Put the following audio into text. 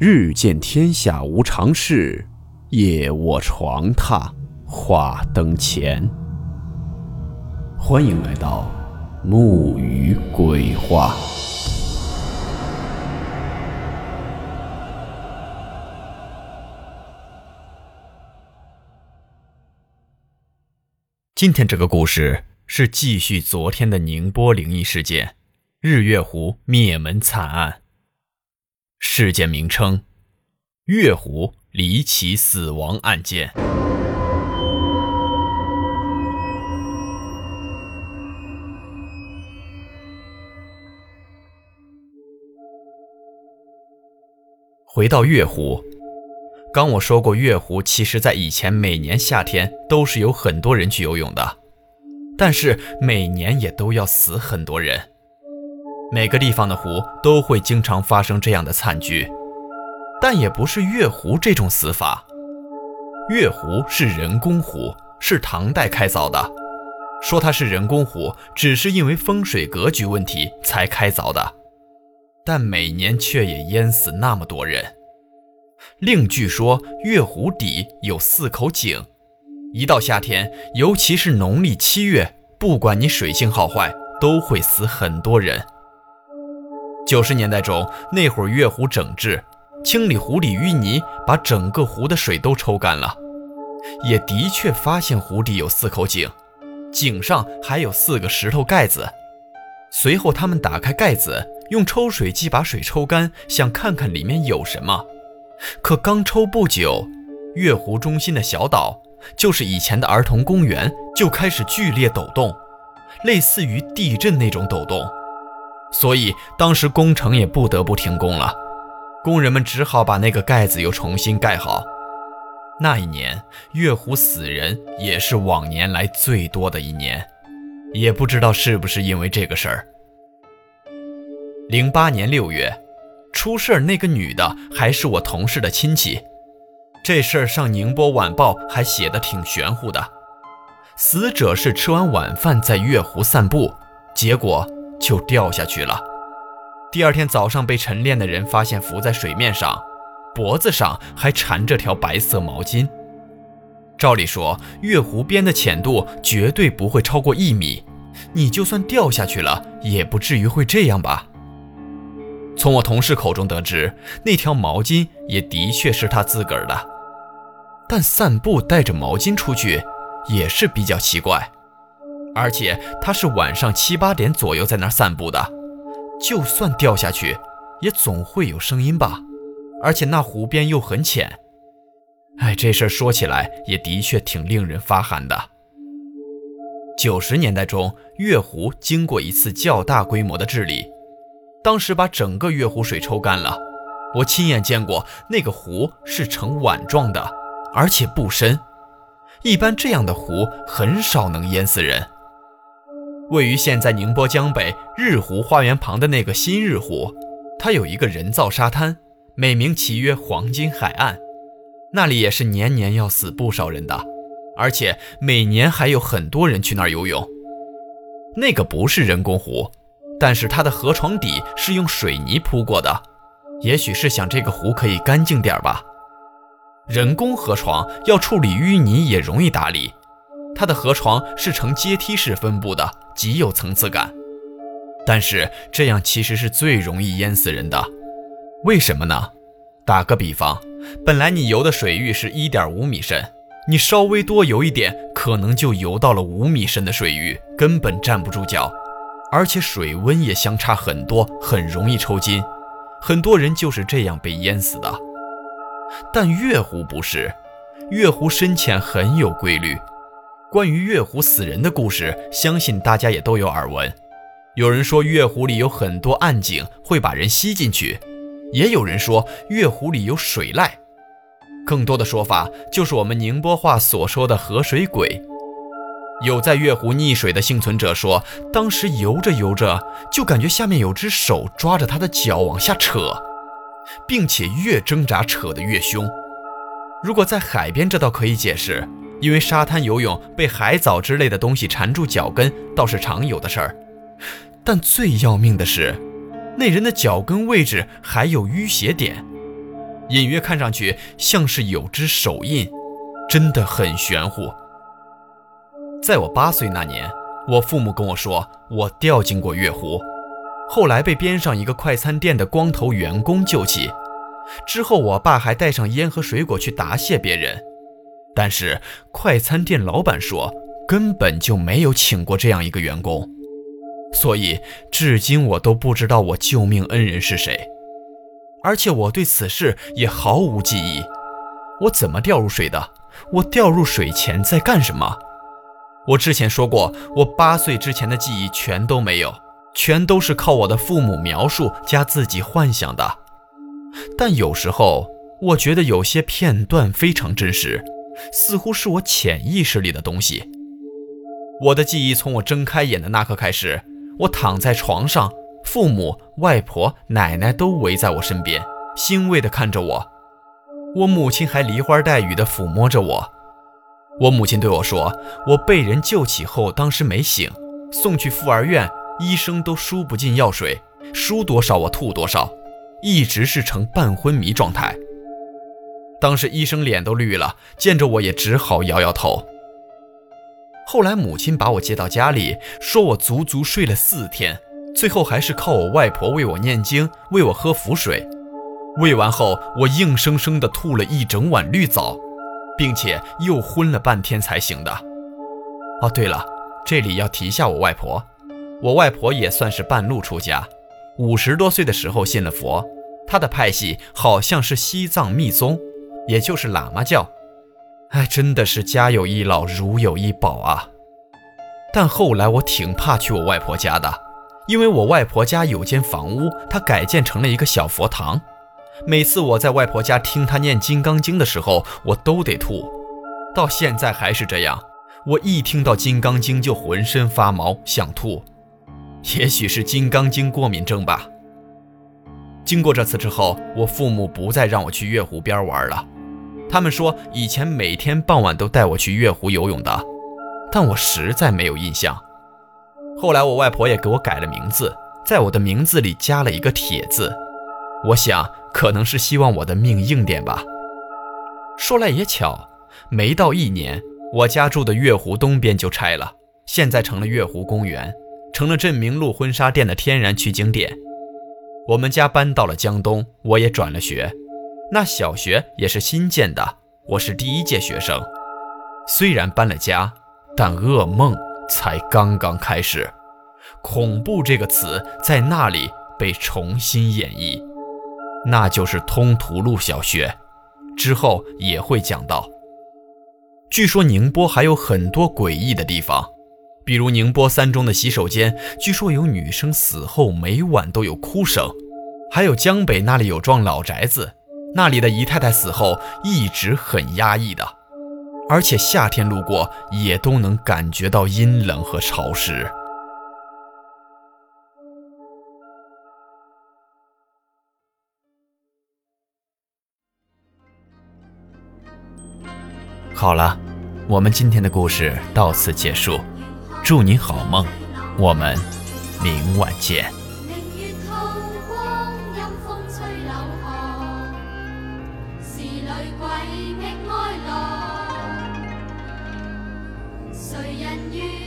日见天下无常事，夜卧床榻话灯前。欢迎来到木鱼鬼话。今天这个故事是继续昨天的宁波灵异事件——日月湖灭门惨案。事件名称：月湖离奇死亡案件。回到月湖，刚我说过，月湖其实在以前每年夏天都是有很多人去游泳的，但是每年也都要死很多人。每个地方的湖都会经常发生这样的惨剧，但也不是月湖这种死法。月湖是人工湖，是唐代开凿的。说它是人工湖，只是因为风水格局问题才开凿的，但每年却也淹死那么多人。另据说，月湖底有四口井，一到夏天，尤其是农历七月，不管你水性好坏，都会死很多人。九十年代中，那会儿月湖整治，清理湖里淤泥，把整个湖的水都抽干了。也的确发现湖底有四口井，井上还有四个石头盖子。随后他们打开盖子，用抽水机把水抽干，想看看里面有什么。可刚抽不久，月湖中心的小岛，就是以前的儿童公园，就开始剧烈抖动，类似于地震那种抖动。所以当时工程也不得不停工了，工人们只好把那个盖子又重新盖好。那一年月湖死人也是往年来最多的一年，也不知道是不是因为这个事儿。零八年六月，出事儿那个女的还是我同事的亲戚，这事儿上宁波晚报还写的挺玄乎的。死者是吃完晚饭在月湖散步，结果。就掉下去了。第二天早上，被晨练的人发现浮在水面上，脖子上还缠着条白色毛巾。照理说，月湖边的浅度绝对不会超过一米，你就算掉下去了，也不至于会这样吧？从我同事口中得知，那条毛巾也的确是他自个儿的，但散步带着毛巾出去，也是比较奇怪。而且他是晚上七八点左右在那儿散步的，就算掉下去，也总会有声音吧。而且那湖边又很浅，哎，这事儿说起来也的确挺令人发寒的。九十年代中，月湖经过一次较大规模的治理，当时把整个月湖水抽干了。我亲眼见过那个湖是呈碗状的，而且不深，一般这样的湖很少能淹死人。位于现在宁波江北日湖花园旁的那个新日湖，它有一个人造沙滩，美名其曰黄金海岸。那里也是年年要死不少人的，而且每年还有很多人去那儿游泳。那个不是人工湖，但是它的河床底是用水泥铺过的，也许是想这个湖可以干净点吧。人工河床要处理淤泥也容易打理。它的河床是呈阶梯式分布的，极有层次感。但是这样其实是最容易淹死人的，为什么呢？打个比方，本来你游的水域是一点五米深，你稍微多游一点，可能就游到了五米深的水域，根本站不住脚，而且水温也相差很多，很容易抽筋。很多人就是这样被淹死的。但月湖不是，月湖深浅很有规律。关于月湖死人的故事，相信大家也都有耳闻。有人说月湖里有很多暗井，会把人吸进去；也有人说月湖里有水濑。更多的说法就是我们宁波话所说的河水鬼。有在月湖溺水的幸存者说，当时游着游着，就感觉下面有只手抓着他的脚往下扯，并且越挣扎扯得越凶。如果在海边，这倒可以解释。因为沙滩游泳被海藻之类的东西缠住脚跟，倒是常有的事儿。但最要命的是，那人的脚跟位置还有淤血点。隐约看上去像是有只手印，真的很玄乎。在我八岁那年，我父母跟我说，我掉进过月湖，后来被边上一个快餐店的光头员工救起。之后，我爸还带上烟和水果去答谢别人，但是快餐店老板说根本就没有请过这样一个员工，所以至今我都不知道我救命恩人是谁，而且我对此事也毫无记忆。我怎么掉入水的？我掉入水前在干什么？我之前说过，我八岁之前的记忆全都没有，全都是靠我的父母描述加自己幻想的。但有时候，我觉得有些片段非常真实，似乎是我潜意识里的东西。我的记忆从我睁开眼的那刻开始，我躺在床上，父母、外婆、奶奶都围在我身边，欣慰地看着我。我母亲还梨花带雨地抚摸着我。我母亲对我说：“我被人救起后，当时没醒，送去妇儿院，医生都输不进药水，输多少我吐多少。”一直是呈半昏迷状态。当时医生脸都绿了，见着我也只好摇摇头。后来母亲把我接到家里，说我足足睡了四天，最后还是靠我外婆为我念经，为我喝符水。喂完后，我硬生生的吐了一整碗绿藻，并且又昏了半天才醒的。哦，对了，这里要提一下我外婆，我外婆也算是半路出家。五十多岁的时候信了佛，她的派系好像是西藏密宗，也就是喇嘛教。哎，真的是家有一老，如有一宝啊！但后来我挺怕去我外婆家的，因为我外婆家有间房屋，她改建成了一个小佛堂。每次我在外婆家听她念《金刚经》的时候，我都得吐，到现在还是这样。我一听到《金刚经》就浑身发毛，想吐。也许是《金刚经》过敏症吧。经过这次之后，我父母不再让我去月湖边玩了。他们说以前每天傍晚都带我去月湖游泳的，但我实在没有印象。后来我外婆也给我改了名字，在我的名字里加了一个“铁”字，我想可能是希望我的命硬点吧。说来也巧，没到一年，我家住的月湖东边就拆了，现在成了月湖公园。成了镇明路婚纱店的天然取景点。我们家搬到了江东，我也转了学。那小学也是新建的，我是第一届学生。虽然搬了家，但噩梦才刚刚开始。恐怖这个词在那里被重新演绎，那就是通途路小学。之后也会讲到。据说宁波还有很多诡异的地方。比如宁波三中的洗手间，据说有女生死后每晚都有哭声；还有江北那里有幢老宅子，那里的姨太太死后一直很压抑的，而且夏天路过也都能感觉到阴冷和潮湿。好了，我们今天的故事到此结束。祝你好梦，我们明晚见。觅哀乐，谁人愿？